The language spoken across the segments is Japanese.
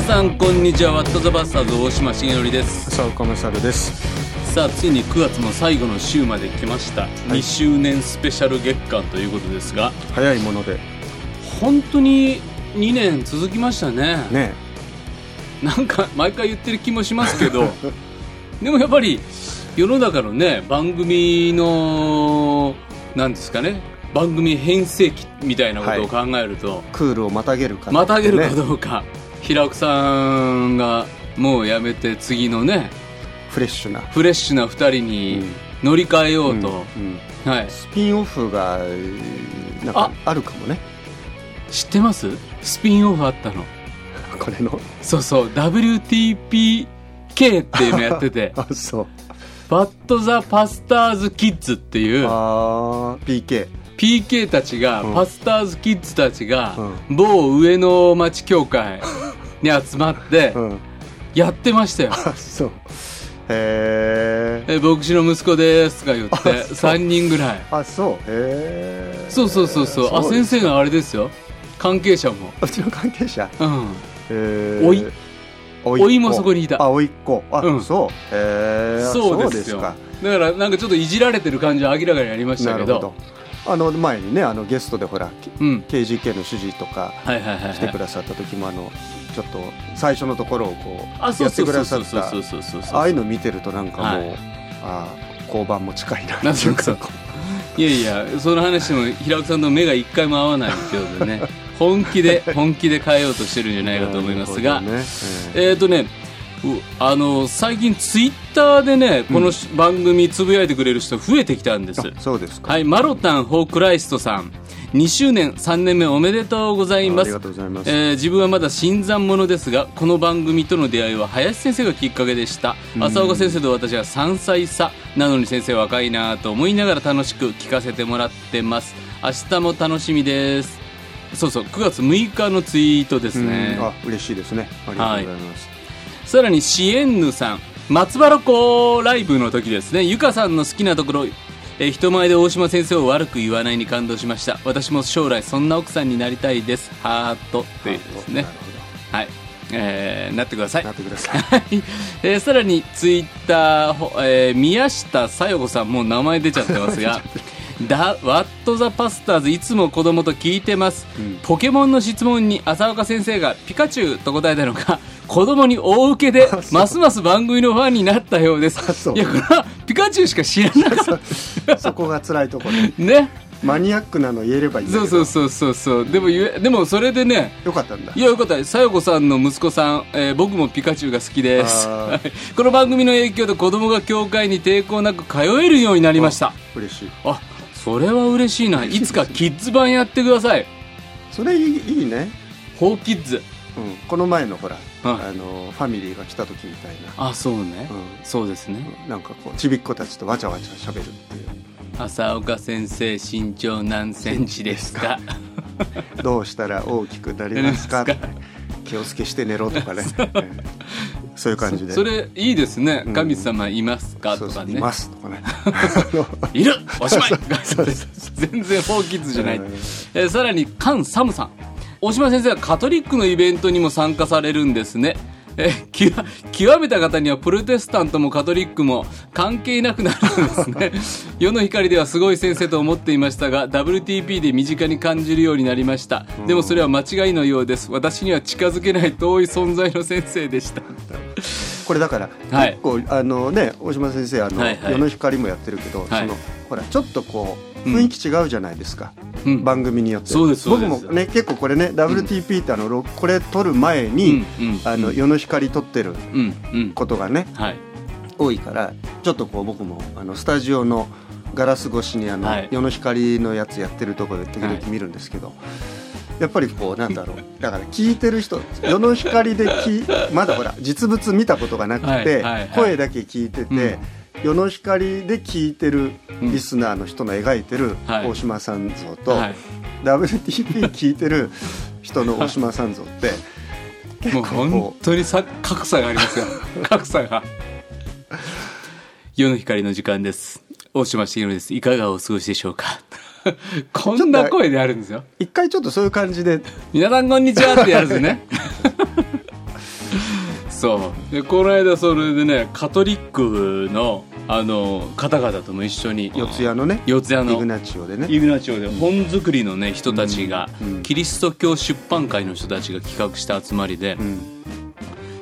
皆さんこんにちは。ワットザバスターズ大島重則です。浅岡勝です。さあついに9月の最後の週まで来ました、2周年スペシャル月間ということですが早いもので。本当に2年続きましたね。ね。なんか毎回言ってる気もしますけど。でもやっぱり世の中のね番組のなんですかね番組変成期みたいなことを考えると、クールをまたげるかまたげるかねどうか、平奥さんがもうやめて次のねフレッシュな。フレッシュな2人に乗り換えようと、うんうん。はい、スピンオフがえーなんかあ。るかもね。知ってます？スピンオフあったの。これの？そうそう。WTPK っていうのやってて。あそう。バット・ザ・パスターズ・キッズっていうあー PK PK たちが、うん。パスターズ・キッズたちが、某上野町協会に集まってうん。やってましたよ。あ そう。へええ牧師の息子ですとか言ってあそう。3人ぐらい。あそう。へえそうそうそうそう。あ先生があれですよ。関係者も。うちの関係者？うん。へー。おい。おおいもそこにいた。あおいっ子。あ、うん。そう。へえそうですよ。か。だからなんかちょっといじられてる感じは明らかにありましたけど。なるほど。あの前にねあのゲストでほらうん。KGK の主事とか来てくださった時もあのちょっと最初のところをこうやってくださったああいうの見てるとなんかもう、はい。ああ交番も近いな。なんとなくそう。いやいやその話も平岡さんの目が一回も合わないってことでね。本気で本気で変えようとしてるんじゃないかと思いますが、ね。ええ。っ、ー、とねうあの最近ツイッターでねこのし番組つぶやいてくれる人増えてきたんです、そうですか、はいマロタン・ホークライストさん2周年3年目おめでとうございます。ありがとうございます、えー自分はまだ新参者ですがこの番組との出会いは林先生がきっかけでした。浅岡先生と私は3歳差なのに先生若いなと思いながら楽しく聞かせてもらってます。明日も楽しみです。そうそう9月6日のツイートですね。うん。あ嬉しいですね。ありがとうございます、さらにシエンヌさん松原湖ライブの時ですね。ゆかさんの好きなところえー人前で大島先生を悪く言わないに感動しました。私も将来そんな奥さんになりたいです。ハートっていうですね。はい、えーなってください。どなってください。はい、えーさらにツイッターほ、えー宮下さよ子さんもう名前出ちゃってますがだワット・ ザ・パスターズいつも子供と聞いてます、うん。ポケモンの質問に浅岡先生がピカチュウと答えたのが子供に大受けで ますます番組のファンになったようです。いやこれはピカチュウしか知らなかっ そこが辛いところ。たね。マニアックなの言えればいいそうそうそうそうそう。でも言えでもそれでね。よかったんだ。いやよかった。さよこさんの息子さん、えー僕もピカチュウが好きです。この番組の影響で子供が教会に抵抗なく通えるようになりました。嬉しい。あそれは嬉しいな。いつかキッズ版やってください。それいいいいね、フォーキッズ。うん、この前のほら、はい。あのファミリーが来た時みたいな。あそうね、うそうですね。なんかこうちびっ子たちとわちゃわちゃしゃべるっていう。浅岡先生身長何センチですか？どうしたら大きくなりますか？気をつけして寝ろとかね。ええそういう感じで。それいいですね。うん。神様いますか？とかね。ますとかね。いる？おしまい！全然フォーキッズじゃない、うん。えーさらにカン・サムさん大島先生はカトリックのイベントにも参加されるんですね。えー極極めた方にはプロテスタントもカトリックも関係なくなるんですね。世の光ではすごい先生と思っていましたが WTP で身近に感じるようになりました。でもそれは間違いのようです。私には近づけない遠い存在の先生でした。これだから、はい。結構あのね大島先生あの、はいはい。世の光もやってるけど、はい。そのほらちょっとこううん雰囲気違うじゃないですか、うん。番組によって。そうですそうです。僕もね結構これね WTP ってあの、ろこれ撮る前に、うんうんあの世の光撮ってるうんうん。ことがねはい。多いからちょっとこう僕もあのスタジオのガラス越しにあの、はい。世の光のやつやってるところで時々見るんですけど、やっぱりこうなんだろう。だから聞いてる人世の光で聞いまだほら実物見たことがなくて、はいはいはい。声だけ聞いてて、世の光で聞いてるリスナーの人の描いてるはい。大島さん像と、はい。WTP 聞いてる人の大島さん像って結 もう構本こ当にさ格差がありますよ。格差が。世の光の時間です。大島茂則です。いかがお過ごしでしょうか？こんな声であるんですよ。う一回ちょっとそういう感じで。皆さんこんにちはってやるんですね。そう。でこの間それでねカトリックのあの方々とも一緒に四谷のね四谷のイグナチオでね。イグナチオで本作りのね人たちが、うん。キリスト教出版会の人たちが企画した集まりで、うん。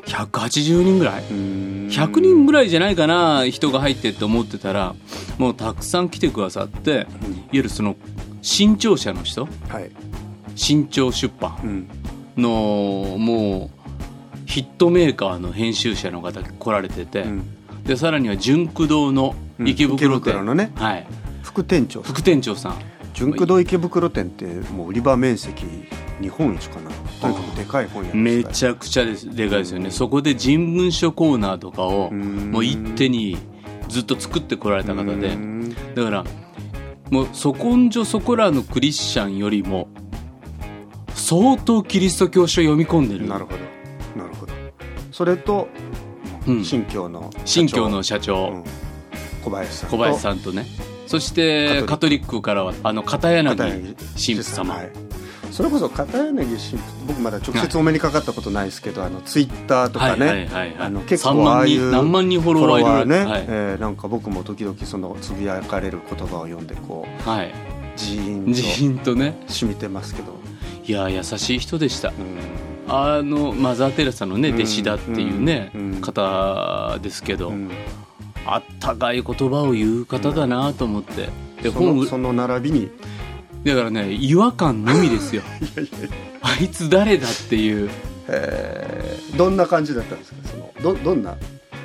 180人ぐらい、うん。100人ぐらいじゃないかな人が入ってって思ってたらもうたくさん来てくださって、いわゆるその新潮社の人はい。新潮出版うん。のもうヒットメーカーの編集者の方来られてて、うんでさらには純駆動の池袋うん。池店、袋のね。はい、副店長副店長さん。純駆動池袋店ってもう売り場面積日本一かな。とにかくでかい本屋めゃちゃくちゃです。でかいですよね。そこで人文書コーナーとかをうん。もう一手にずっと作ってこられた方で。だからもうそこんじょそこらのクリスチャンよりも相当キリスト教書読み込んでる。なるほど。なるほど。それとうん新教の新教の社長、うん。小林さんと。小林さんとね。そしてカトリック。からはあの片柳神父様、はい。それこそ片柳神父僕まだ直接お目にかかったことないですけど、あのツイッターとかね、結3構ああいう何万人フォロワーいる。ね、はい。えーなんか僕も時々そのつぶやかれる言葉を読んでこうはい。ジーンとジーンとね。染みてますけど、いや優しい人でした。うんあのマザー・テレサのねうん。弟子だっていうね、うん。方ですけど、うん。あったかい言葉を言う方だなと思って、でそ本のその並びに。だからね違和感のみですよ。あいつ誰だっていう。えー。どんな感じだったんですか？そのどどんな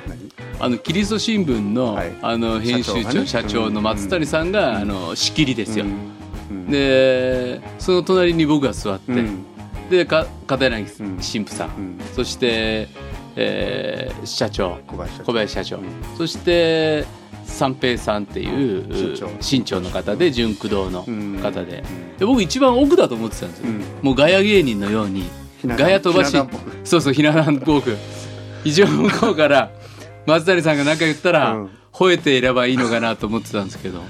何？あのキリスト新聞の,、はい。あの編集長社長がねの松谷さんが、あの仕切りですよ、うん。でその隣に僕が座って、うんでか片柳うん。神父さん、うん。そして、えー社長。小林社長。そして三平さんっていう新潮の方で純駆動のうん。方で,、うん。で僕一番奥だと思ってたんですよ、うん。もうガヤ芸人のようにガヤ飛ばし。そうそうひな壇っぽく。一応向こうから松谷さんが何か言ったら、うん。吠えていればいいのかなと思ってたんですけど。で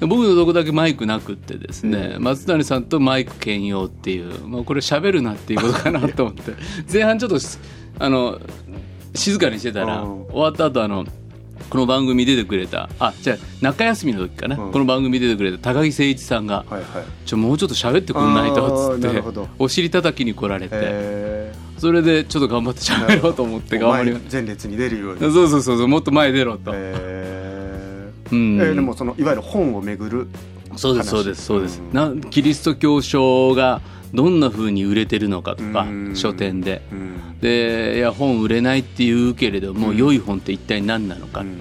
僕のとこだけマイクなくってですね、松谷さんとマイク兼用っていう、まあ、これ喋るなっていうことかなと思って。前半ちょっとしあの静かにしてたら、うん。終わった後あのこの番組出てくれたあじゃあ中休みの時かな、うん。この番組出てくれた高木誠一さんがはいはい「ちょもうちょっと喋ってくんないと」っつってお尻叩きに来られて、えそれでちょっと頑張って喋ろうと思ってー頑張りま前前列に出るように。そうそうそうそうもっと前出ろと、えーうん。えーでもそのいわゆる本をめぐる話そうですそうですそうです、うん。なキリスト教書がどんな風に売れてるのかとか、うん。書店で。うん。でいや本売れないっていうけれども、うん。良い本って一体何なのか、うん。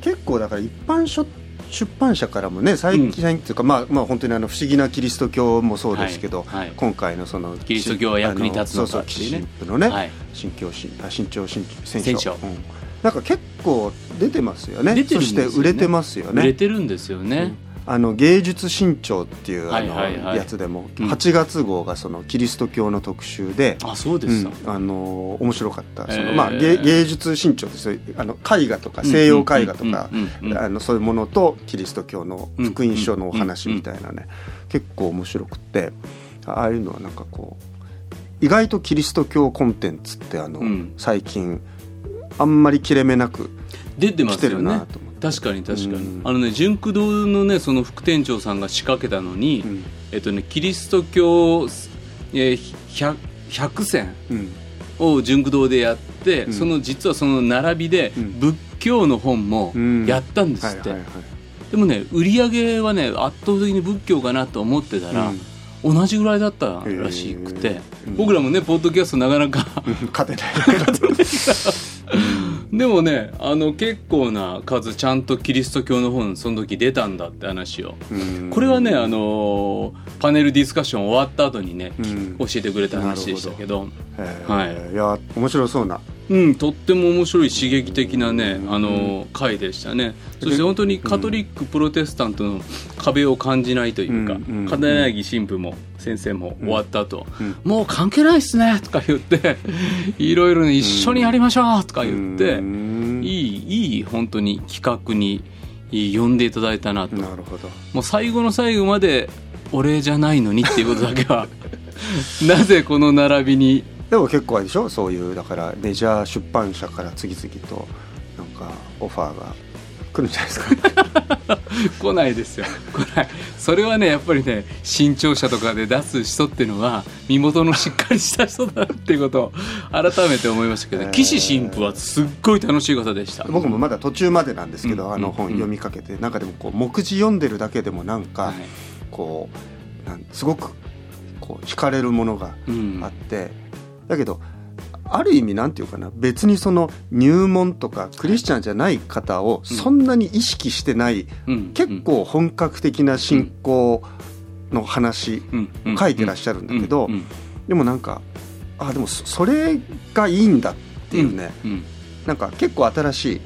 結構だから一般書出版社からもね最近っていうか、まあまあ本当にあの不思議なキリスト教もそうですけど、はいはい。今回のそのキリスト教は役に立つのかっていうね。あのそうそう新婦のね、はい。新教新あ新潮新戦戦書書うんなんか結構出てますよね。ね。そして売れてますよね。売れてるんですよね、あの芸術新潮っていうあはいのやつでもうん。8月号がそのキリスト教の特集で、あそうでうすか、ん、あの面白かった。その、えー。まあ、芸芸術新潮ですよあの絵画とか西洋絵画とかうんうんうんうん。あのそういうものとキリスト教の福音書のお話みたいなね。結構面白くってああいうのはなんかこう意外とキリスト教コンテンツってあの、うん。最近あんまり切れ目なく出てますよね。確かに確かに、うん。あのね純駆動のねその副店長さんが仕掛けたのに、うん。えっとねキリスト教、えー、100, 100選うん。を純駆動でやって、うん。その実はその並びでうん。仏教の本もうん。やったんですって、でもね売り上げはね圧倒的に仏教かなと思ってたら、同じぐらいだったらしくて、僕らもねポッドキャストなかなかうん。勝てない。でもねあの結構な数ちゃんとキリスト教の本その時出たんだって話を。うん。これはねあのパネルディスカッション終わった後にね、うん。教えてくれた話でしたけど。えはい。ーいや面白そうなうん、とっても面白い刺激的なね、あの回でしたね。そして本当にカトリック、プロテスタントの壁を感じないというか、うんうん。片柳神父も先生も終わった後、うん。もう関係ないっすねとか言っていろいろね一緒にやりましょうとか言って、うん。いいいい本当に企画に呼んでいただいたなと、なるほど。もう最後の最後までお礼じゃないのにっていうことだけは なぜこの並びにでも結構あれでしょ？そういうだからメジャー出版社から次々となんかオファーが来るんじゃないですか？来ないですよ。来ない。それはねやっぱりね新潮社とかで出す人っていうのは身元のしっかりした人だなっていうことを改めて思いましたけど、えー。岸神父はすっごい楽しい方でした。僕もまだ途中までなんですけど、うんあの本うん読みかけて、なんかでもこう目次読んでるだけでもなんか、はい。こうなんすごくこう惹かれるものがうんあって、だけどある意味なんていうかな別にその入門とかクリスチャンじゃない方をそんなに意識してない、うん。結構本格的な信仰の話、うん。うん。書いてらっしゃるんだけどうん。うん。でもなんかあでもそそれがいいんだっていうね、うん。なんか結構新しい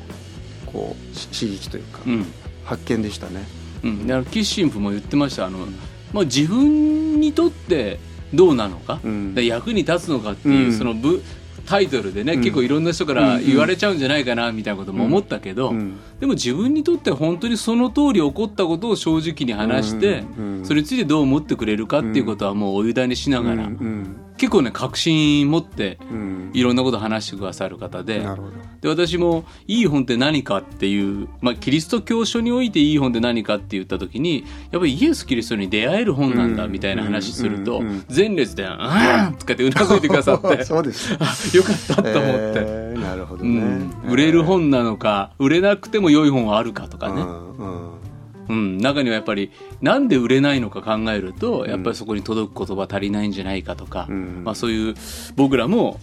こうし刺激というか、うん。発見でしたね。うん、だから岸神父も言ってました。あの、まあ、自分にとってどうなのか、役に立つのかっていう、うん。その部タイトルでね、うん。結構いろんな人から言われちゃうんじゃないかなみたいなことも思ったけど、うん。でも自分にとって本当にその通り起こったことを正直に話して、うん。それについてどう思ってくれるかっていうことはもうお委ねしながら、うん結構ね確信持ってうん。いろんなこと話してくださる方で。で私もいい本って何かっていう、まあ、キリスト教書においていい本って何かって言った時にやっぱりイエス・キリストに出会える本なんだうん。みたいな話すると前列で「うん」とかってうなずいてくださって そうです。あ よかったと思って、えーなるほどうねん。売れる本なのか売れなくても良い本はあるかとかね、うんうんうん、中にはやっぱりなんで売れないのか考えるとやっぱりそこに届く言葉足りないんじゃないかとか、うん。まあ、そういう僕らも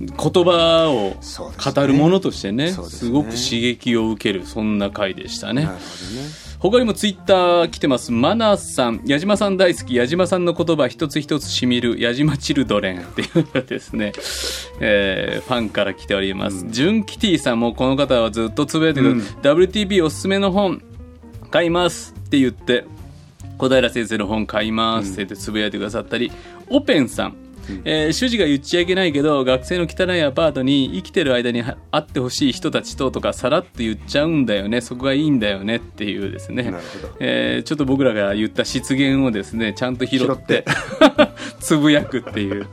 言葉を語るものとしてねそうですね。すごく刺激を受けるそんな回でしたね。なるほどね。他にもツイッター来てます。マナさん。矢島さん大好き。矢島さんの言葉一つ一つしみる矢島チルドレンっていうですね、えーファンから来ております、ジュンキティさんもこの方はずっとつぶやいてる、うん。WTB おすすめの本買いますって言って小平先生の本買いますって言ってつぶやいてくださったり、オペンさん、えー主人が言っちゃいけないけど学生の汚いアパートに生きてる間には会ってほしい人たちととかさらっと言っちゃうんだよねそこがいいんだよねっていうですね。えーちょっと僕らが言った失言をですねちゃんと拾ってつぶやくっていう。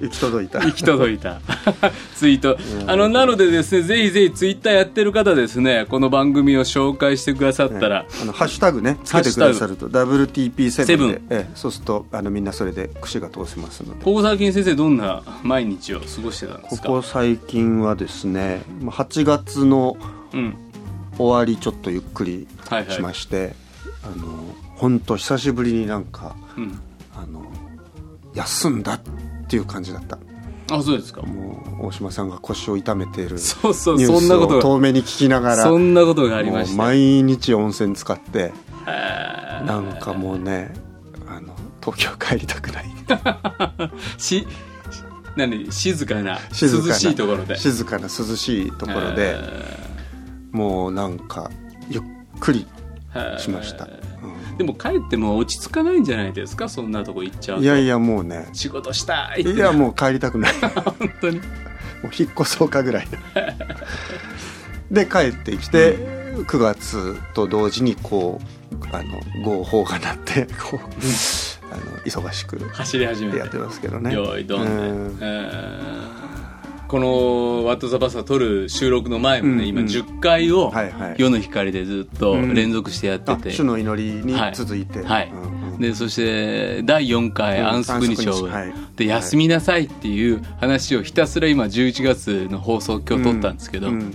行き届いた。行き届いた。ツイート。あのなのでですねぜひぜひツイッターやってる方ですねこの番組を紹介してくださったら、あのハッシュタグねつけてくださると。WTP7 セブン。で、ええそうするとあのみんなそれで串が通せますので。ここ最近先生どんな毎日を過ごしてたんでこすか？こ最近はですねまあ8月のうん。終わりちょっとゆっくりはいはい。しまして、あの本当久しぶりになんかうん。あの休んだっていう感じだった。あそうですか。もう大島さんが腰を痛めているそうそうそんなことが。遠目に聞きながらそんなことがありました毎日温泉使ってなんかもうねあの東京帰りたくない。し何？静かな静かな涼しいところで。静かな涼しいところで、もうなんかゆっくりしました、うでも帰っても落ち着かないんじゃないですか？そんなとこ行っちゃうんと。いやいやもうね。仕事したい。っていやもう帰りたくない。も 本当に。う引っ越そうかぐらい。で帰ってきて、9月と同時にこうあの合法が鳴ってこう、あの忙しく走り始めて。やってますけどね。よいどんで、うん。えーこの「ワット・ザ・バス」を撮る収録の前もね、今うんうん。10回をはいはい。夜の光でずっと連続してやってあて、主の祈りに続いて、はい。うんうん。でそして第4回うん安息日を、はい。で休みなさいっていう話をひたすら今11月の放送今日撮ったんですけど、うん。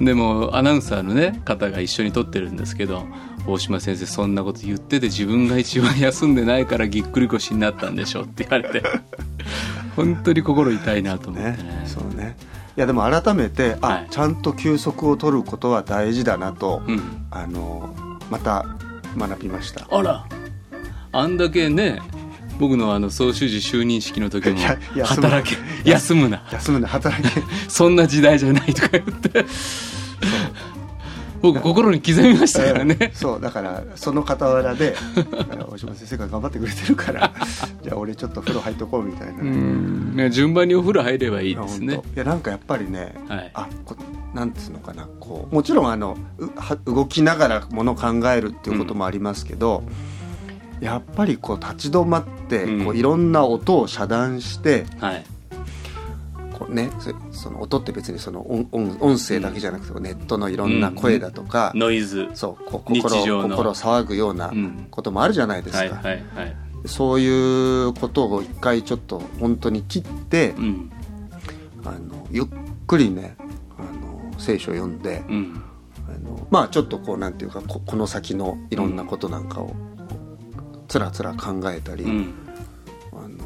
でもアナウンサーのね方が一緒に撮ってるんですけど大島先生そんなこと言ってて自分が一番休んでないからぎっくり腰になったんでしょって言われて 本当に心痛いなと思ってね。ねそうね。いやでも改めてあ、はい。ちゃんと休息を取ることは大事だなと、うん。あのまた学びました。あら。あんだけね僕のあの総習字就任式の時も働け休む。な。休むんで働け。そんな時代じゃないとか言って 僕心に刻みましたからね、そうだからその傍らで 大島先生が頑張ってくれてるから じゃあ俺ちょっと風呂入っとこうみたいな、うん。ね順番にお風呂入ればいいですね。いやなんかやっぱりね、はい。あこなんつうのかなこうもちろんあの動きながらものを考えるっていうこともありますけど、やっぱりこう立ち止まってうん。こういろんな音を遮断してはいねそその音って別にその音音音声だけじゃなくてネットのいろんな声だとかノイズ。そう心心騒ぐようなうん。こともあるじゃないですか、はいはいはい。そういうことを一回ちょっと本当に切ってうん。あのゆっくりねあの聖書を読んでうん。あのまあちょっとこうなんていうかここの先のいろんなことなんかをつらつら考えたり、うん。あの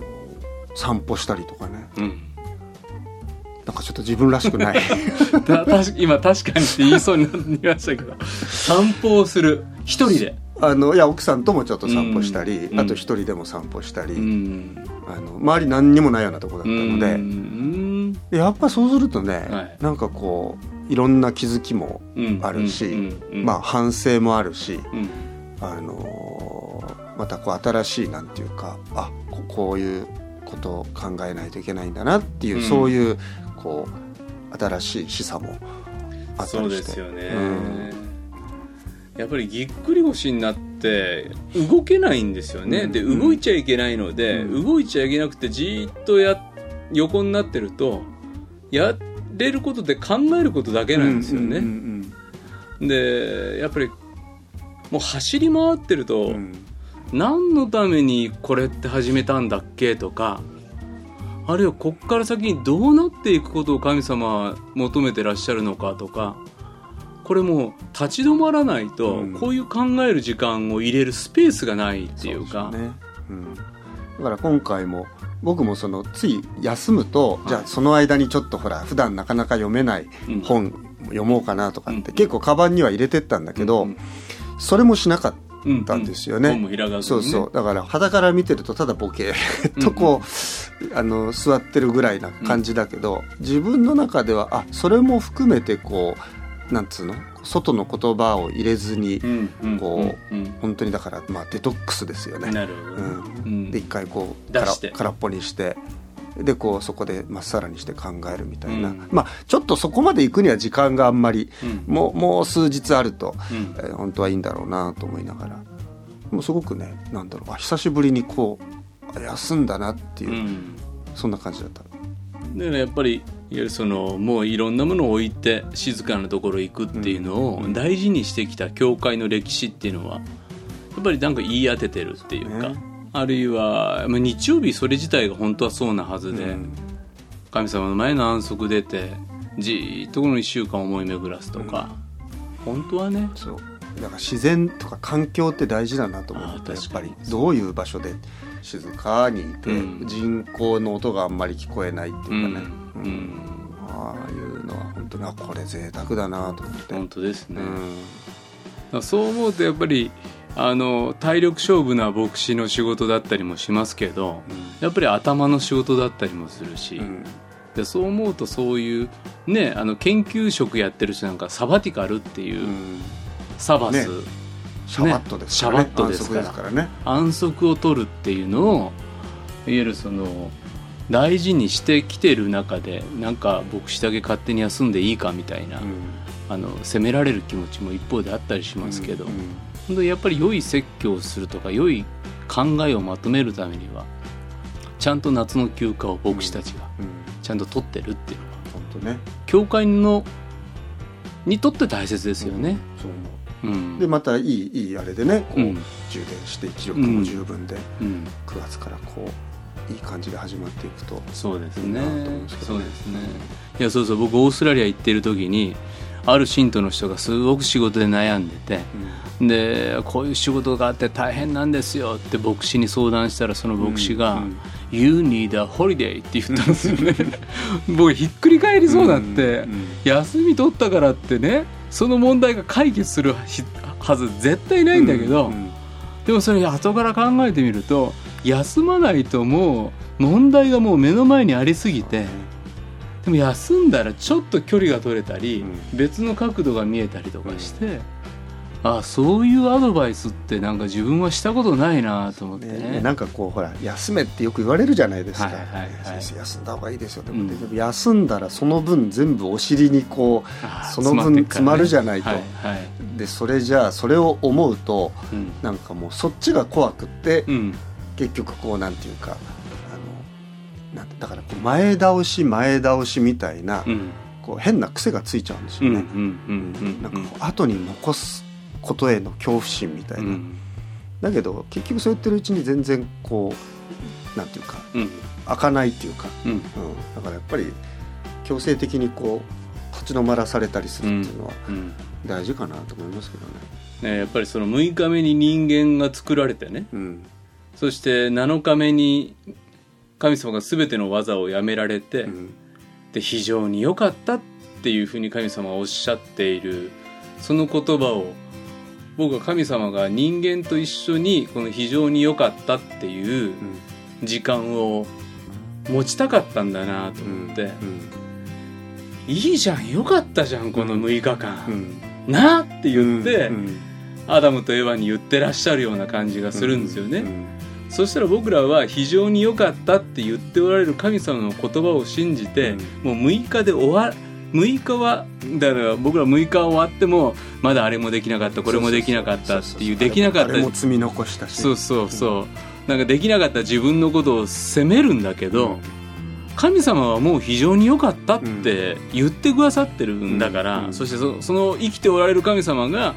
散歩したりとかね。うんなんかちょっと自分らしくない。今確かにって言いそうになりましたけど。散歩をする。一人で。あのいや奥さんともちょっと散歩したり、うん。あと一人でも散歩したり、うん。あの周り何にもないようなとこだったので、うん。やっぱそうするとね、はい。なんかこういろんな気づきもうん。あるし、まあ反省もあるし、うん。あのーまたこう新しいなんていうかあここういうことを考えないといけないんだなっていう、うん。そういうこう新しい示唆もあったそうりして。ですよね、うん。やっぱりぎっくり腰になって動けないんですよね、でうん。うん動いちゃいけないので、うん。動いちゃいけなくてじーっとや横になってるとやれることで考えることだけなんですよね、でやっぱりもう走り回ってると、何のためにこれって始めたんだっけとかあるいはこっから先にどうなっていくことを神様は求めてらっしゃるのかとかこれもう立ち止まらないと、うん。こういう考える時間を入れるスペースがないっていうか。そうですね。うん、だから今回も僕もそのつい休むと、じゃあその間にちょっとほら普段なかなか読めないうん。本読もうかなとかって、うん。結構カバンには入れてったんだけど、うんそれもしなかっうんたんですよね。本も開かずにね。そうそうだから肌から見てるとただボケ。とこう、あの座ってるぐらいな感じだけど、自分の中ではあそれも含めてこうなんつうの？外の言葉を入れずに、うんうんこううん本当にだからまあデトックスですよね。うんなるほど、うん。うん。で一回こう空出して。空っぽにしてでこうそこでまっさらにして考えるみたいな、うん。まあちょっとそこまで行くには時間があんまりうん。もうもう数日あると、うん。えー本当はいいんだろうなと思いながら。もうすごくねなんだろうあ久しぶりにこうあ休んだなっていう、うん。そんな感じだった。だからやっぱりいわゆるそのもういろんなものを置いて静かなところ行くっていうのをうん。大事にしてきた教会の歴史っていうのはやっぱりなんか言い当ててるっていうか、ねあるいは、まあ、日曜日それ自体が本当はそうなはずで、うん。神様の前の安息出てじーっとこの1週間思い巡らすとか、本当はね。そう。だから自然とか環境って大事だなと思あうとやっぱりどういう場所で静かにいて、うん。人工の音があんまり聞こえないっていうかね、うん。うん。ああいうのは本当にあこれ贅沢だなと思って、本当ですね、うん。そう思うとやっぱりあの体力勝負な牧師の仕事だったりもしますけどやっぱり頭の仕事だったりもするし、うん。でそう思うとそういうねあの研究職やってる人なんかサバティカルっていう、うん。サバス、ね。シャバットですからね。シャバットですから。ね。安息を取るっていうのをいわゆるその大事にしてきてる中でなんか牧師だけ勝手に休んでいいかみたいな、あの責められる気持ちも一方であったりしますけど、うんうん本当にやっぱり良い説教をするとか良い考えをまとめるためにはちゃんと夏の休暇を牧師たちがうん。ちゃんと取ってるっていうのは本当ね。教会のにとって大切ですよね。そうんう。でまたいいいいあれでねこう、うん。充電して気力も十分で、うん。9月からこういい感じで始まっていくとそうですね。いいなと思うんですけどね。そうですね。いやそうそう僕オーストラリア行ってる時にある信徒の人がすごく仕事で悩んでてでこういう仕事があって大変なんですよって牧師に相談したらその牧師が「うん You need a holiday」って言ったんですよね。僕ひっくり返りそうになって、うんうん休み取ったからってねその問題が解決するはず絶対ないんだけど、うんうんでもそれ後から考えてみると休まないともう問題がもう目の前にありすぎてでも休んだらちょっと距離が取れたり、う別の角度が見えたりとかして、あそういうアドバイスってなんか自分はしたことないなと思ってね。ねなんかこうほら休めってよく言われるじゃないですか、はいはいはい。先生休んだ方がいいですよでも、うん。休んだらその分全部お尻にこあうその分詰まるじゃないと、はいはい。でそれじゃあそれを思うとうん。なんかもうそっちが怖くって、うん。結局こうなんていうかだから前倒し前倒しみたいな、うん。こう変な癖がついちゃうんですうんようんね、うん。なんかこう後に残すことへの恐怖心みたいな、うん。だけど結局そう言ってるうちに全然こうなんていうかうん。開かないっていうか、うん。うん、だからやっぱり強制的にこう立ち止まらされたりするっていうのはうん大事かなと思いますけどね。ねやっぱりその6日目に人間が作られてね。うん。そして7日目に神様が全ての技をやめられて、うん。で非常に良かったっていうふうに神様はおっしゃっている。その言葉を僕は神様が人間と一緒にこの非常に良かったっていう時間を持ちたかったんだなと思って、いいじゃん良かったじゃんこの6日間、うん。なって言って、うん。アダムとエヴァに言ってらっしゃるような感じがするんですよね、うんそしたら僕らは非常に良かったって言っておられる神様の言葉を信じて、もう6日で終わ6日はだから僕ら6日終わってもまだあれもできなかったこれもできなかったっていうできなかった。あれも積み残したし。そうそうそう。なんかできなかった自分のことを責めるんだけど、神様はもう非常に良かったって言ってくださってるんだから、うん。そしてそその生きておられる神様が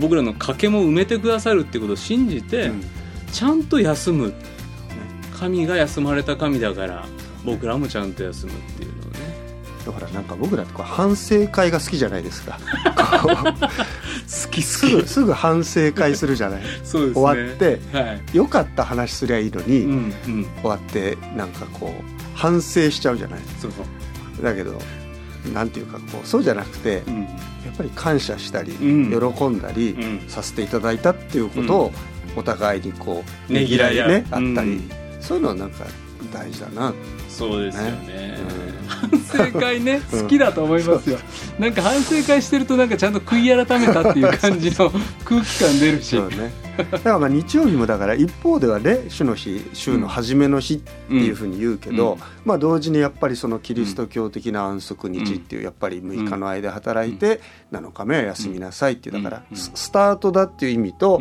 僕らの賭けも埋めてくださるっていうことを信じて、うんちゃんと休む。神が休まれた神だから僕らもちゃんと休むっていうのをね。だからなんか僕らって反省会が好きじゃないですか。好きすぐすぐ反省会するじゃない？そうですね。終わってはい。良かった話すりゃいいのに、うんうん。終わってなんかこう反省しちゃうじゃない？そうだけどなんていうかこうそうじゃなくてうん。やっぱり感謝したり、うん。喜んだりうん。させていただいたっていうことをお互いにこうねぎらいねあったり、うん。そういうのはなんか大事だな。そうですよね。ね反省会ねうん。好きだと思いますよ。なんか反省会してるとなんかちゃんと悔い改めたっていう感じの空気感出るし。ね。だからまあ日曜日もだから一方ではね主の日週の初めの日っていうふうに言うけど、うん。まあ同時にやっぱりそのキリスト教的な安息日っていうやっぱり6日の間働いて7日目は休みなさいっていうだからうん。ススタートだっていう意味と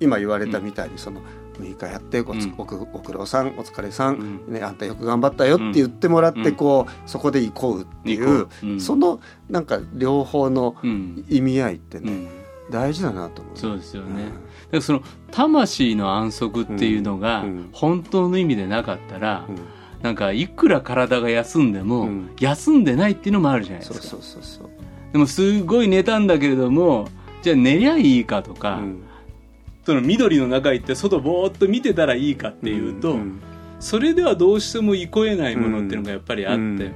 今言われたみたいにその6日やってごつうん。ごくご苦労さんお疲れさん、うん。ね、あんたよく頑張ったよって言ってもらってうん。こうそこで行こうってい行う。そのなんか両方のうん。意味合いってねうん。大事だなと思う。そうですよね、うん。だからその魂の安息っていうのがうん。本当の意味でなかったら、うん。なんかいくら体が休んでも、うん。休んでないっていうのもあるじゃないですか。そうそうそうそう。でもすごい寝たんだけれどもじゃあ寝りゃいいかとか、うんその緑の中行って外ぼーっと見てたらいいかっていうと、んそれではどうしても憩えないものっていうのがやっぱりあって、うん。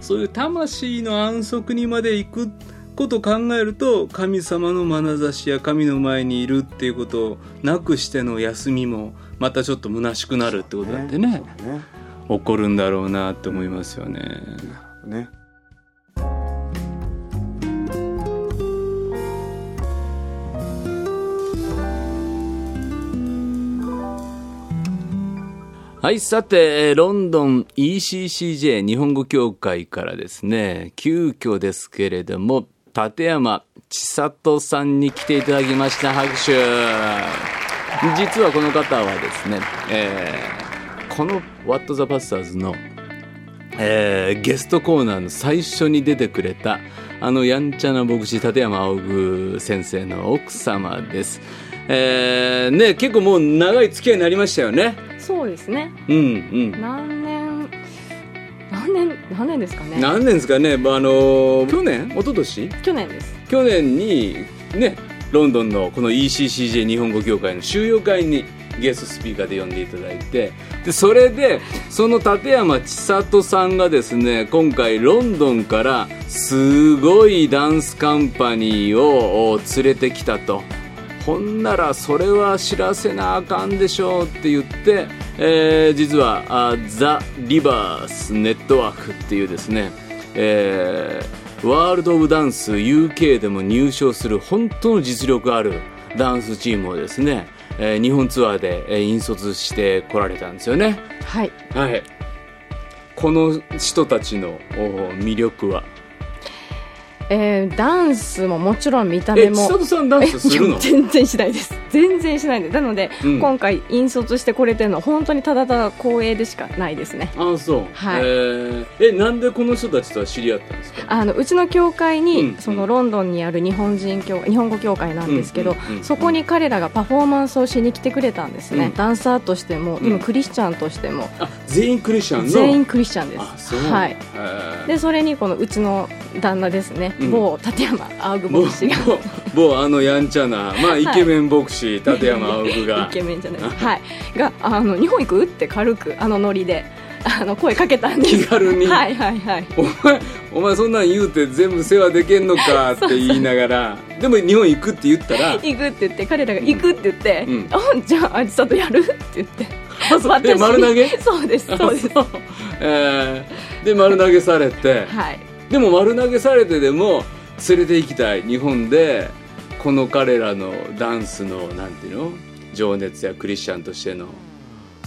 そういう魂の安息にまで行くことを考えると神様の眼差しや神の前にいるっていうことをなくしての休みもまたちょっと虚しくなるってことだってねそうね。起こるんだろうなって思いますよね。ねはい、さて、ロンドン ECCJ 日本語協会からですね、急遽ですけれども、立山千里さんに来ていただきました。拍手。実はこの方はですね、えーこの What the Bastards の、えーゲストコーナーの最初に出てくれた、あのやんちゃな牧師立山青具先生の奥様です。えーね、結構もう長い付き合いになりましたよね。そうですね。うんうん。何年、何年、何年ですかね。何年ですかね、まああの去年？一昨年？去年です。去年にねロンドンのこの ECCJ 日本語協会の収容会にゲストスピーカーで呼んでいただいてでそれでその立山千里さんがですね今回ロンドンからすごいダンスカンパニーをお連れてきたと。ほんならそれは知らせなあかんでしょうって言って、えー実はあザ・リバース・ネットワークっていうですね、えーワールド・オブ・ダンス UK でも入賞する本当の実力あるダンスチームをですね、えー日本ツアーで、えー引率してこられたんですよね。はい。はい。この人たちのお魅力はえーダンスももちろん見た目も全然しないです全然しないで。すなので、うん。今回引率してこれてるのは本当にただただ光栄でしかないですね。ああそう、はい。えー。えなんでこの人たちとは知り合ったんですか？あのうちの教会に、うんそのロンドンにある日本人教日本語教会なんですけど、うんそこに彼らがパフォーマンスをしに来てくれたんですね、うん。ダンサーとしても、うん。今クリスチャンとしても。あ全員クリスチャンの？全員クリスチャンです。はい。でそれにこのうちの旦那ですね、うん。某立山青久某牧師が。某某あのやんちゃな、まあ、イケメン牧師、立山青久が。イケメンじゃない。はい。があの日本行くって軽くあのノリであの声かけたんです。気軽に。はいはいはい。お前お前そんなん言うて全部世話できんのか って言いながら。でも日本行くって言ったら。行くって言って彼らが行くって言って、うん。あじゃああちさとやる？って言って。あで丸投げ？そうですそうです。あえーで丸投げされて。はい。でも丸投げされてでも連れて行きたい。日本でこの彼らのダンスのなんていうの？情熱やクリスチャンとしての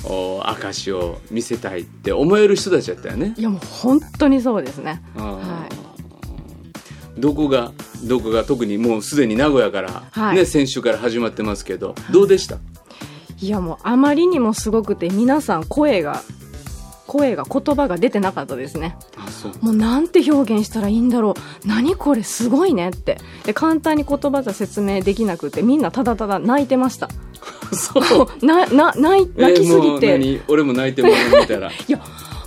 お証を見せたいって思える人たちだったよね。いやもう本当にそうですね。はどこがどこが特にもうすでに名古屋から、はい。ね先週から始まってますけどどうでした、いやもうあまりにもすごくて皆さん声が声が言葉が出てなかったですね。う。もうなんて表現したらいいんだろう。何これすごいねって。で簡単に言葉じゃ説明できなくてみんなただただ泣いてました。そう。なな泣い泣きすえーも俺も泣いてもらうみたいな。いや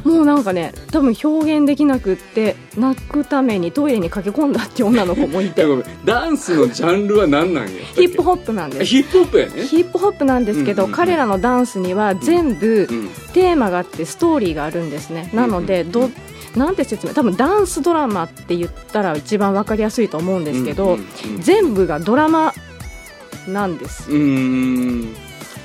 もうなんかね多分表現できなくって泣くためにトイレに駆け込んだって女の子もいて。ダンスのジャンルは何なんや？ヒップホップなんです。ヒップホップやね。ヒップホップなんですけど、うんうんうん。彼らのダンスには全部うんテーマがあってストーリーがあるんですね、なのでどなんて説明多分ダンスドラマって言ったら一番わかりやすいと思うんですけど、うんうんうん。全部がドラマなんです。うーん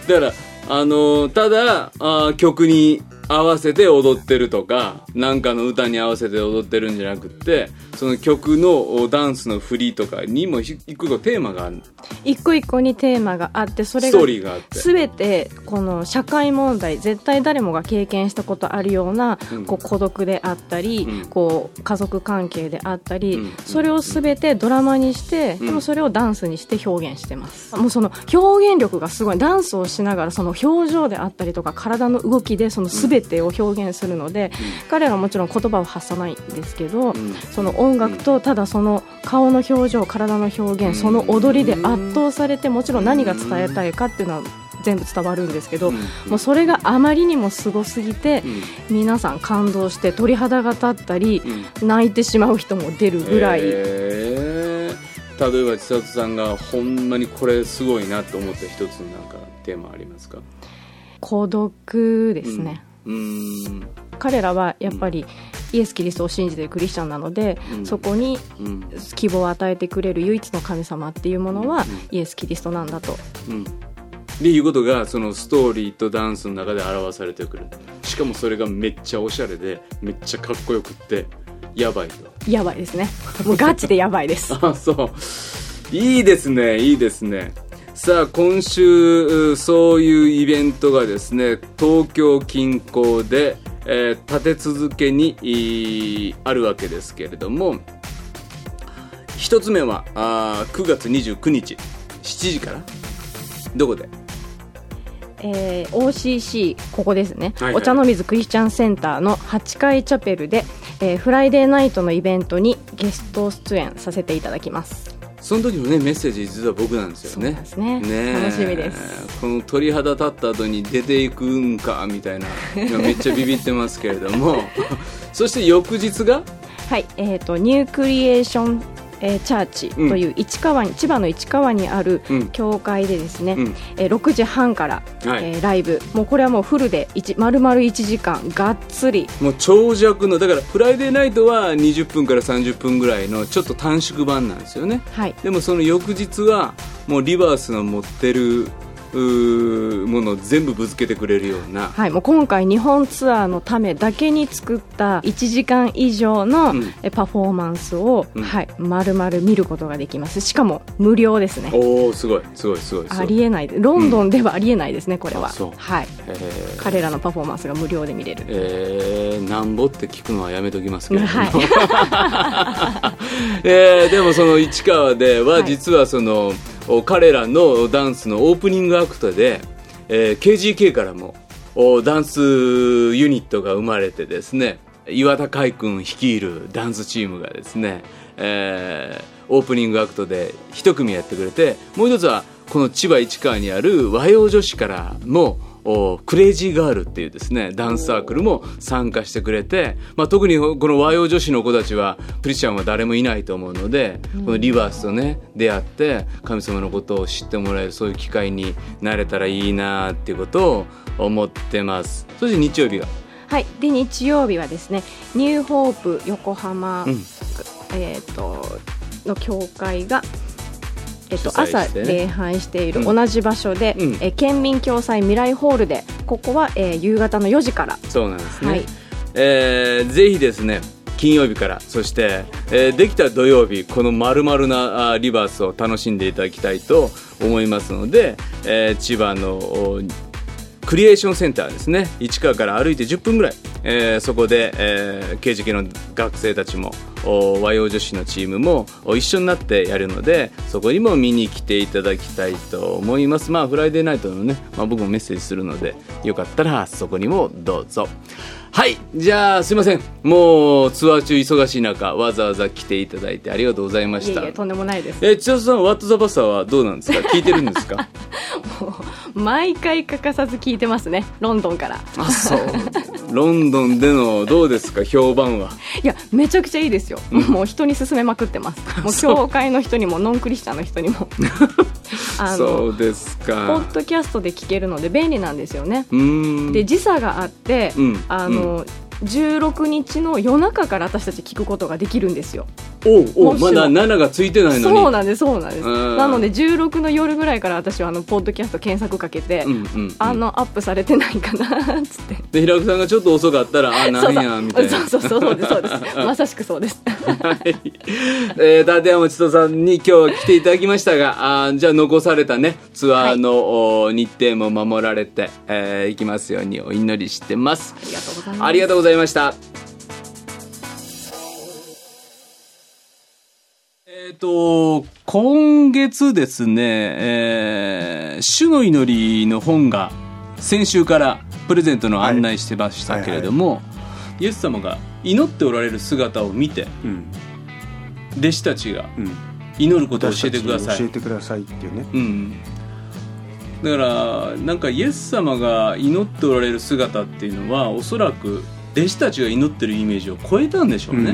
だからあのただあー曲に合わせて踊ってるとかなんかの歌に合わせて踊ってるんじゃなくってその曲のおダンスの振りとかにもひ一個一個テーマがある。一個一個にテーマがあってそれストがーリーがあって。全てこの社会問題絶対誰もが経験したことあるような、うん。こう孤独であったり、うん。こう家族関係であったり、うん。それを全てドラマにして、うん。でもそれをダンスにして表現してます。もうその表現力がすごい。ダンスをしながらその表情であったりとか体の動きでその全てを表現するので、彼らはもちろん言葉を発さないんですけど、うん。その音楽とただその顔の表情体の表うん。現その踊りで圧倒されてもちろん何が伝えたいかっていうのは全部伝わるんですけど、うん。もうそれがあまりにもすごすぎてうん。皆さん感動して鳥肌が立ったりうん。泣いてしまう人も出るぐらい、えー。例えば千里さんがほんまにこれすごいなと思った一つのなんかテーマありますか？孤独ですね、うーん。彼らはやっぱりイエス・キリストを信じているクリスチャンなので、うん。そこにうん。希望を与えてくれる唯一の神様っていうものはうん。イエス・キリストなんだと。うん。でいうことがそのストーリーとダンスの中で表されてくる。しかもそれがめっちゃおしゃれでめっちゃかっこよくってやばいと。やばいですね。もうガチでやばいです。あそう。いいですねいいですねさあ今週そういうイベントがですね東京近郊で、えー立て続けにいあるわけですけれども一つ目はあー9月29日7時から？どこで？えー OCC ここですね、はいはい。お茶の水クリスチャンセンターの8階チャペルで、えーフライデーナイトのイベントにゲスト出演させていただきますその時のねメッセージ実は僕なんですよね。ねえ。楽しみです。この鳥肌立った後に出ていくんかみたいな。今めっちゃビビってますけれども。そして翌日が？はいえー、とニュークリエーション、えーチャーチという市川に、千葉の市川にあるうん。教会でですね、うん。えー6時半から、はい。えーライブ。もうこれはもうフルで1丸々1時間がっつり。もう長尺のだからフライデーナイトは20分から30分ぐらいのちょっと短縮版なんですよね。はい。でもその翌日はもうリバースの持ってるものを全部ぶつけてくれるような、はい、もう今回日本ツアーのためだけに作った1時間以上のパフォーマンスを、うん。はい、丸々見ることができます。しかも無料ですね。おおすごいすごいすごいありえない。ロンドンではありえないですね、これは。あそう。はい、えー。彼らのパフォーマンスが無料で見れる、えー、なんぼって聞くのはやめときますけれども、は えーでもその市川でははい。実はその、お彼らのダンスのオープニングアクトで、えー KGK からもダンスユニットが生まれてですね岩田海君率いるダンスチームがですね、えーオープニングアクトで一組やってくれてもう一つはこの千葉市川にある和洋女子からもクレイジーガールっていうですねダンスサークルも参加してくれて、まあ、特にこの和洋女子の子たちはプリシャンは誰もいないと思うので、このリバースとね出会って神様のことを知ってもらえるそういう機会になれたらいいなっていうことを思ってます。そして日曜日が？はい、で日曜日はですねニューホープ横浜、うん。えー、との教会が、えっと朝礼拝しているうん。同じ場所で、うん。えー県民共済未来ホールでここは、えー夕方の4時から。そうなんですね、はい。えーぜひですね金曜日からそして、えーできたら土曜日この丸々なあーリバースを楽しんでいただきたいと思いますので、えー千葉のおクリエーションセンターですね。市川から歩いて10分ぐらい、えーそこで、えー、刑事系の学生たちもお和洋女子のチームもお一緒になってやるのでそこにも見に来ていただきたいと思います。まあフライデーナイトのね、まあ、僕もメッセージするのでよかったらそこにもどうぞ。はいじゃあすいません。もうツアー中忙しい中わざわざ来ていただいてありがとうございました。とんでもないです。え千田さん「ワット・ザ・バスター」はどうなんですか？聞いてるんですか？毎回欠かさず聞いてますね。ロンドンから。あそう。ロンドンでのどうですか評判は？いやめちゃくちゃいいですよ、もう人に勧めまくってます。もうそう。教会の人にもノンクリスチャンの人にも。あそのうですポかッドキャストで聞けるので便利なんですよね。で時差があって、うん。あの、16日の夜中から私たち聞くことができるんですよおうおうまだ7がついてないのに。そうなんですそうなんです。うん。なので16の夜ぐらいから私はあのポッドキャスト検索かけて、うんうんうん。あのアップされてないかなっつって。で平子さんがちょっと遅かったらあなんやみたいな。そうそうそうそうですそうです。まさしくそうです。はい、えー、立山千人さんに今日は来ていただきましたがあーじゃあ残されたねツアーの、お日程も守られて、えー、いきますようにお祈りしてます。ありがとうございます。ありがとうございましたえっ、と今月ですね、えー主の祈りの本が先週からプレゼントの案内してましたけれども、イエス様が祈っておられる姿を見てうん。弟子たちがうん。祈ることを教えてください。教えてくださいっていうね。うん、だからなんかイエス様が祈っておられる姿っていうのはおそらく弟子たちが祈ってるイメージを超えたんでしょうね、だ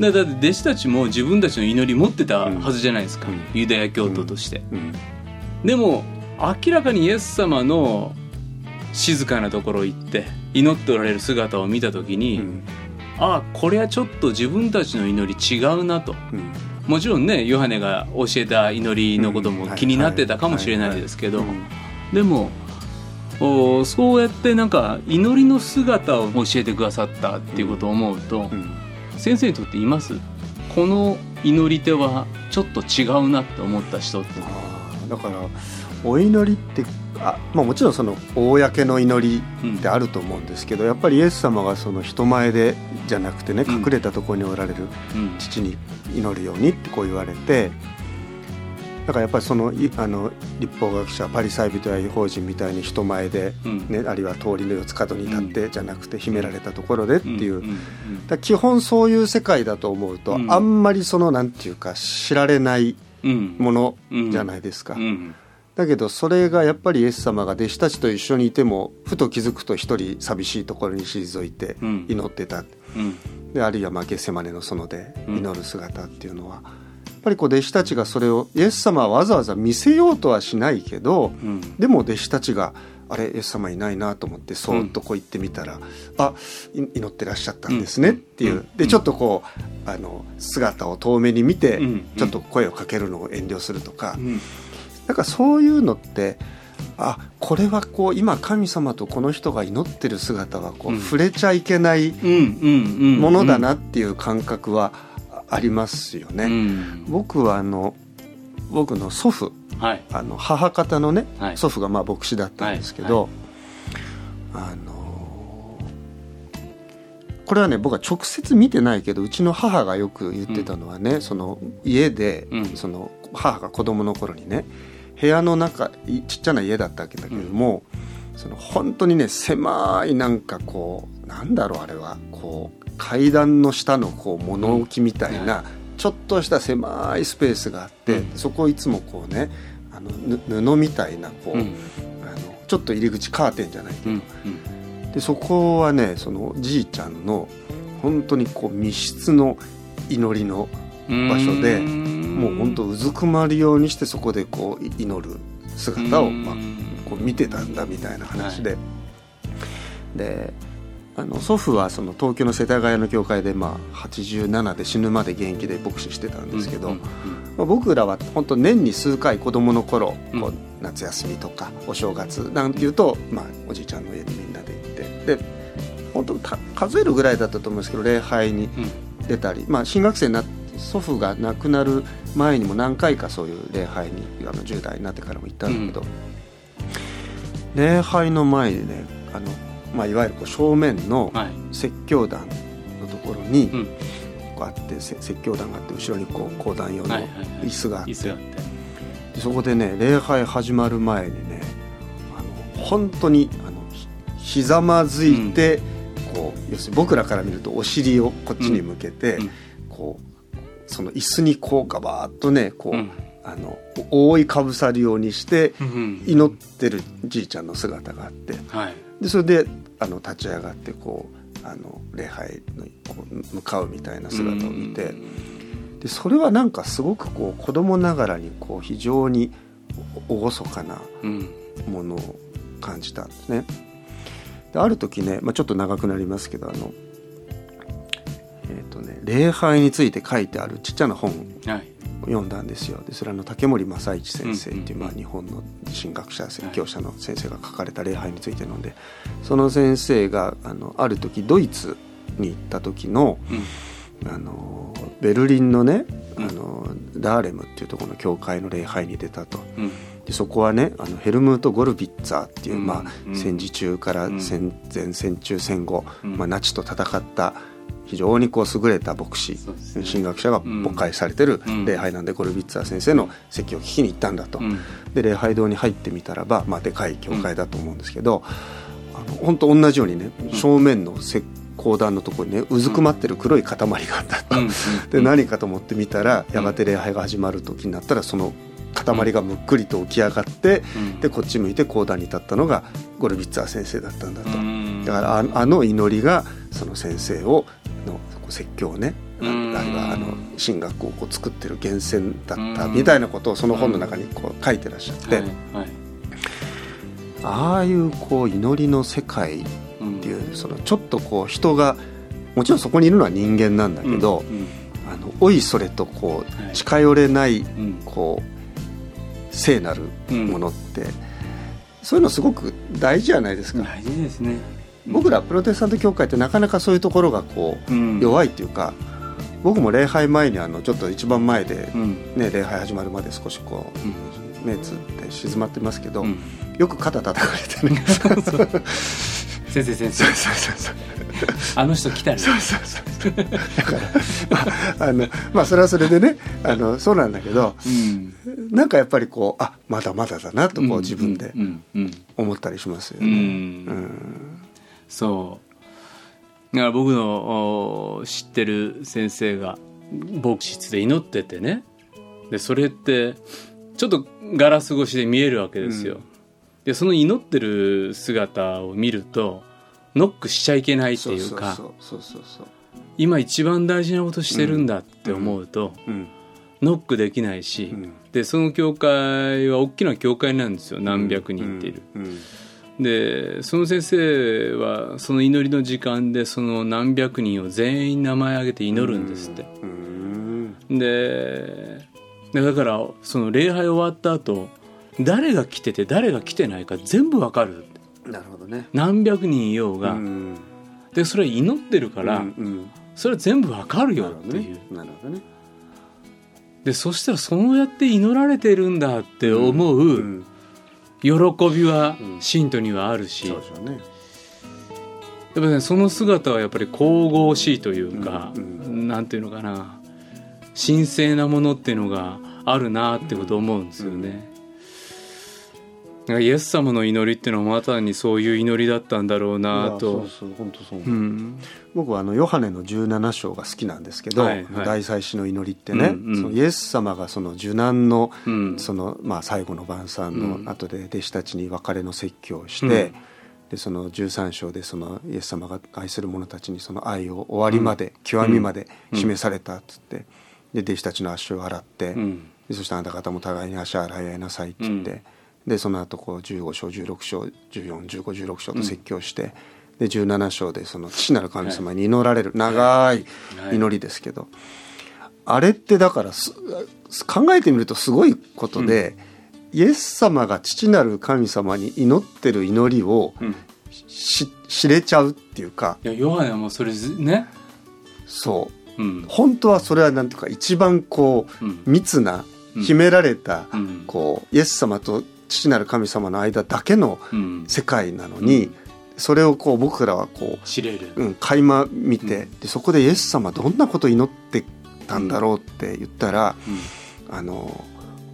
だって弟子たちも自分たちの祈り持ってたはずじゃないですか、うん。ユダヤ教徒として、うん。うん。でも明らかにイエス様の静かなところ行って祈っておられる姿を見た時に、うん。ああこれはちょっと自分たちの祈り違うなと。うん。もちろんねヨハネが教えた祈りのことも気になってたかもしれないですけどうんでもおそうやってなんか祈りの姿を教えてくださったっていうことを思うと、うん先生にとっています？この祈り手はちょっと違うなって思った人って。だからお祈りってあ、まあ、もちろんその公の祈りうん。ってあると思うんですけどやっぱりイエス様がその人前でじゃなくてねうん。隠れたところにおられるうん。父に祈るようにってこう言われてだからやっぱりそのいあの立法学者パリサイ人や違法人みたいに人前で、うん。ね、あるいは通りの四つ角に立ってじゃなくて秘められたところでっていう、だ基本そういう世界だと思うと、うん。あんまりそのなんていうか知られないうん。ものじゃないですか、うん。だけどそれがやっぱりイエス様が弟子たちと一緒にいてもふと気づくと一人寂しいところに退いてうん。祈ってた、うん。であるいはまあゲッセマネの園でうん祈る姿っていうのは、ぱりこう弟子たちがそれをイエス様はわざわざ見せようとはしないけどうん。でも弟子たちがあれイエス様いないなと思ってそーっとこう行ってみたら、あい祈ってらっしゃったんですねっていう、うん。でちょっとこうあの姿を遠目に見て、うん。ちょっと声をかけるのを遠慮するとか、うん。なんかそういうのってあこれはこう今神様とこの人が祈ってる姿はこう、うん。触れちゃいけないうん。うん。うん。ものだなっていう感覚はありますよね。うん。僕はあの僕の祖父はい。あの母方のね、はい。祖父がまあ牧師だったんですけど、あのこれはね僕は直接見てないけどうちの母がよく言ってたのはね、その家で、うん。その母が子供の頃にね部屋の中いちっちゃな家だったわけだけども、その本当にね狭いなんかこうなんだろうあれはこう階段の下のこう物置みたいな、ちょっとした狭いスペースがあって、うん。そこをいつもこうねあのぬ布みたいなこう、うん。あのちょっと入り口カーテンじゃないけど、うんでそこはねそのじいちゃんの本当にこう密室の祈りのうん場所でん。もう本当うずくまるようにしてそこでこうい祈る姿を、まあ、こう見てたんだみたいな話で、であの祖父はその東京の世田谷の教会で、まあ、87で死ぬまで現役で牧師してたんですけど、うんうんまあ、僕らは本当年に数回子供の頃、うん。こう夏休みとかお正月なんていうと、まあ、おじいちゃんの家にみんなで行ってで本当た数えるぐらいだったと思うんですけど礼拝に出たり、まあ、新学生にな祖父が亡くなる前にも何回かそういう礼拝にあの10代になってからも行ったんだけど、礼拝の前にねあの、まあ、いわゆるこう正面のはい。説教壇のところに、うん。こうあってせ説教壇があって後ろにこう講談用の椅子があって、そこでね礼拝始まる前にねあの本当にあのひひざまずいて、こう要するに僕らから見るとお尻をこっちに向けて、うん。こうその椅子にこうガバーッとねこう、うん。あの覆いかぶさるようにしてうん。祈ってるじいちゃんの姿があって。はいでそれであの立ち上がってこうあの礼拝に向かうみたいな姿を見て。でそれはなんかすごくこう子供ながらにこう非常に厳かなうんものを感じたんですね。である時ね、まあ、ちょっと長くなりますけどあの、えーとね、礼拝について書いてあるちっちゃな本をはい読んだんですよ。でそれは竹森正一先生っていう、うんまあ、日本の神学者説教者の先生が書かれた礼拝についてのでその先生があのある時ドイツに行った時のうん。あのベルリンのね、うん。あのダーレムっていうところの教会の礼拝に出たと。うん。でそこはねあのヘルムート・ゴルビッツァーっていう、うんまあうん。戦時中からうん戦前戦中戦後、うん。まあ、ナチと戦った非常にこう優れた牧師、ね。神学者が牧会されてるうん。礼拝なんで、ゴルビッツァー先生の説教を聞きに行ったんだと、うん。で礼拝堂に入ってみたらば、まあ、でかい教会だと思うんですけど、あの本当同じようにね正面の石膏壇のところにねうずくまってる黒い塊があったと。うん。で何かと思ってみたらやがて礼拝が始まる時になったらその塊がむっくりと起き上がってうん。でこっち向いて講談に立ったのがゴルビッツァー先生だったんだと。うん。だからああの祈りがその先生をの説教をねあるいはあの神学をこう作ってる源泉だったうん。みたいなことをその本の中にこう書いてらっしゃってはいはい。ああいうこう祈りの世界っうんていうそのちょっとこう人がもちろんそこにいるのは人間なんだけど、うんあのおいそれとこうはい。近寄れないうん。こう聖なるものって、そういうのすごく大事じゃないですか、大事ですね僕らプロテスタント教会ってなかなかそういうところがこう、うん。弱いっていうか僕も礼拝前にあのちょっと一番前で、うん。ね、礼拝始まるまで少しこう、うん。目つって静まってますけど、うん。よく肩叩かれてね。先生先生。そうそうそうあの人来たね。そうそうそうだから、まあ、あのまあそれはそれでねあのそうなんだけどうん。なんかやっぱりこうあまだまだだなとこう自分で思ったりしますようね。ん。うんそう。だから僕のお知ってる先生が牧師で祈っててね。でそれってちょっとガラス越しで見えるわけですよ、うん。でその祈ってる姿を見るとノックしちゃいけないっていうか今一番大事なことしてるんだって思うと、そううん。ノックできないし、うん。でその教会は大きな教会なんですよ。何百人っている、うん。うんでその先生はその祈りの時間でその何百人を全員名前挙げて祈るんですって、うんででだからその礼拝終わった後誰が来てて誰が来てないか全部わかる。なるほどね。何百人いようが、うん。でそれは祈ってるから、それは全部わかるなよっていう、なるほどね。でそしたらそうやって祈られてるんだって思う、ん喜びはうん信徒にはあるし、そうでしょうね。やっぱねその姿はやっぱり神々しいというか、うんなんていうのかな。神聖なものっていうのがあるなってことを思うんですよね。イエス様の祈りっていうのはまさにそういう祈りだったんだろうなと。う。そう本当そう、う。ん。僕はあのヨハネの17章が好きなんですけど、はいはい。大祭司の祈りってね、うんうん。そのイエス様がその受難のうん。その、まあ、最後の晩餐うん。の後で弟子たちに別れの説教をして、うん。でその13章でそのイエス様が愛する者たちにその愛を終わりまで、極みまで示されたっつってで弟子たちの足を洗って、そしてあなた方も互いに足を洗い合いなさいって言って、うんでその後こう15章16章141516章と説教して、で17章でその父なる神様に祈られる、長い祈りですけど、あれってだからす考えてみるとすごいことで、イエス様が父なる神様に祈ってる祈りをうん。し知れちゃうっていうか。いやヨハネはもうそれずね、そう。うん。本当はそれはなんていうか一番こううん。密なうん。秘められた、うん。こうイエス様と父なる神様の間だけのうん。世界なのに、それをこう僕らはこ知れる、う、うん、垣間見て、でそこでイエス様どんなことを祈ってたんだろうって言ったら、あの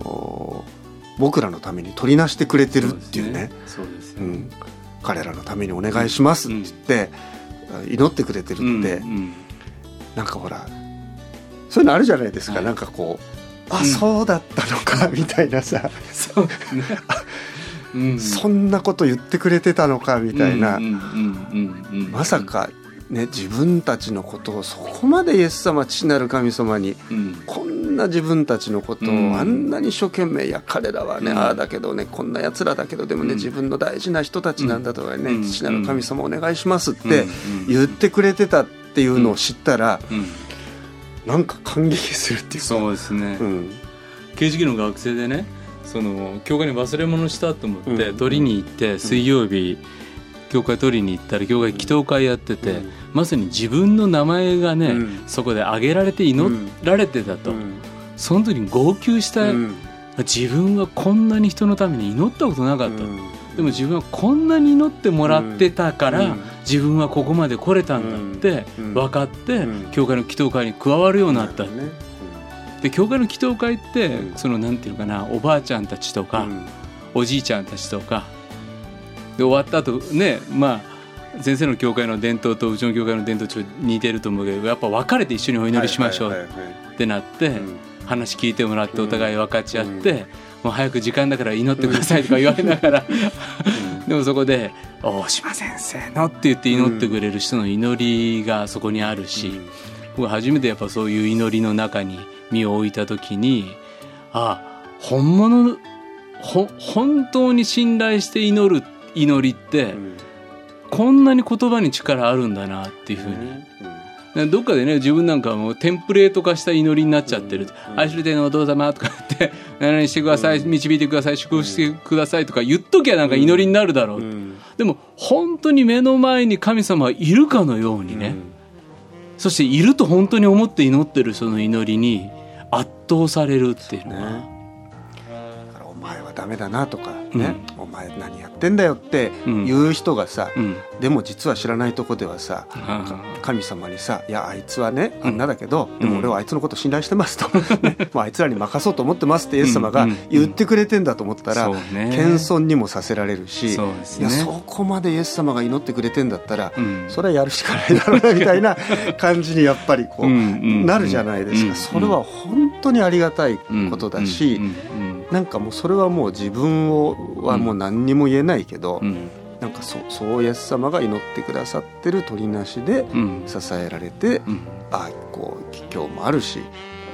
お僕らのために取りなしてくれてるっていうね。そうですよ。ねうん、彼らのためにお願いしますって言って、祈ってくれてるって、うんうん。なんかほらそういうのあるじゃないですか、はい。なんかこうあ、うん。そうだったのかみたいなさ、そう。ね。うん。そんなこと言ってくれてたのかみたいな、まさか、ね、自分たちのことをそこまでイエス様父なる神様にうん。こんな自分たちのことをうん。あんなに一生懸命いや彼らはね、うん。ああだけどねこんなやつらだけどでもね、うん。自分の大事な人たちなんだとかね、うん。父なる神様お願いしますってうん。言ってくれてたっていうのを知ったら、うんなんか感激するっていうか。そうですね、うん。刑事系の学生でねその教会に忘れ物したと思って、うん。取りに行って水曜日、教会取りに行ったら教会祈祷会やってて、うん。まさに自分の名前がね、うん。そこで挙げられて祈られてたと、うん。その時に号泣した、うん。自分はこんなに人のために祈ったことなかった、うん。でも自分はこんなに祈ってもらってたから、うん自分はここまで来れたんだってうん分かって、うん。教会の祈祷会に加わるようになった、で教会の祈祷会って、うん。そのなんていうのかなおばあちゃんたちとか、うん。おじいちゃんたちとかで終わった後ねまあ先生の教会の伝統とうちの教会の伝統ちょっと似てると思うけどやっぱ別れて一緒にお祈りしましょうってなって、うん。話聞いてもらってお互い分かち合って、うん。もう早く時間だから祈ってくださいとか言われながら、でもそこで「大島先生の」って言って祈ってくれる人の祈りがそこにあるし、僕初めてやっぱそういう祈りの中に身を置いた時にあ本物のほ本当に信頼して祈る祈りって、うん。こんなに言葉に力あるんだなっていうふうに、ねどっかでね自分なんかはもうテンプレート化した祈りになっちゃってる「うん。愛する天のお父様」とか言って「何々してください、導いてください祝福してください」とか言っときゃなんか祈りになるだろう、うん。でも本当に目の前に神様はいるかのようにね、そしていると本当に思って祈ってるその祈りに圧倒されるっていうのはダメだなとかね、お前何やってんだよって言う人がさ、うん。でも実は知らないとこではさ、あ。神様にさ「いやあいつはねうん。あんなだけど、でうん。も俺はあいつのこと信頼してます」と「ね もうあいつらに任そうと思ってます」ってイエス様がうん。うん言ってくれてんだと思ったら、謙遜にもさせられるし、そいやそこまでイエス様が祈ってくれてんだったら、うん。それはやるしかないだろうなみたいな 感じにやっぱりこう、うんうんなるじゃないですか、うん。それは本当にありがたいことだし、うんうんなんかもうそれはもう自分をはもう何にも言えないけど、うん。うんなんかそうそうイエス様が祈ってくださってる鳥なしでうん。支えられて、うん。あこう今日もあるし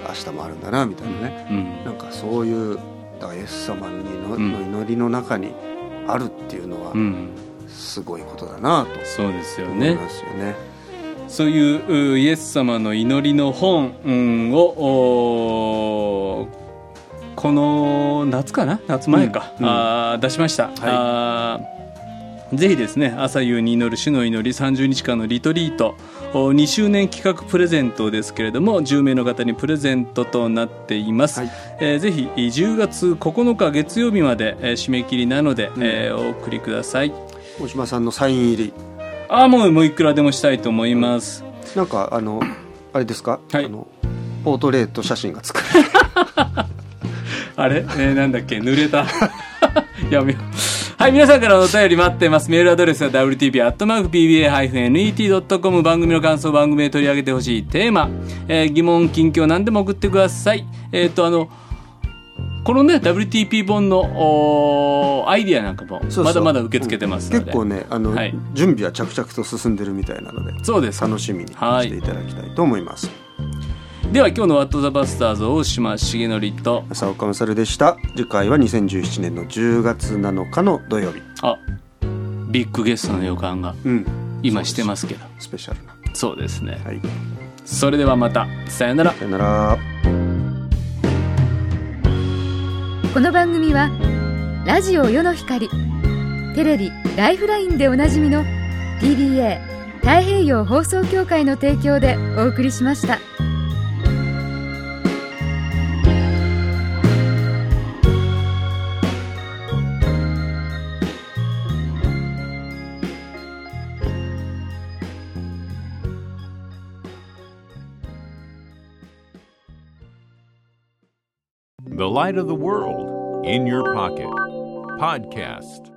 明日もあるんだなみたいなね、うん。なんかそういうイエス様にの,、祈りの中にあるっていうのはうん。すごいことだなとそうですよ思いねますよね。そういううイエス様の祈りの本、うんをおこの夏かな夏前か、うんうん。あー出しました、あーぜひですね朝夕に祈る主の祈り30日間のリトリート。お2周年企画プレゼントですけれども10名の方にプレゼントとなっています、はい。えーぜひ10月9日月曜日まで、えー締め切りなので、えーお送りください。大島さんのサイン入り。ああもうもういくらでもしたいと思います。なんかあのあれですか、はい。あのポートレート写真が作る あれ、えーなんだっけ？濡れた？やめよう。はい皆さんからのお便り待ってます。メールアドレスは wtp.pba-net.com 番組の感想番組で取り上げてほしいテーマ、えー疑問近況何でも送ってください。えっ、とあのこのね WTP 本のアイディアなんかもまだまだ受け付けてますので、結構ねあの、はい。準備は着々と進んでるみたいなのでそうです。楽しみにしていただきたいと思います、では今日の「ワット・ザ・バスターズ」大島重則と浅岡勝でした。次回は2017年の10月7日の土曜日。あビッグゲストの予感がうん。今してますけど。スペシャルな。そうですね。はい。それではまた。さよなら。さよなら。この番組はラジオ世の光テレビ「ライフライン」でおなじみの TBA 太平洋放送協会の提供でお送りしました。Light of the world in your pocket. Podcast.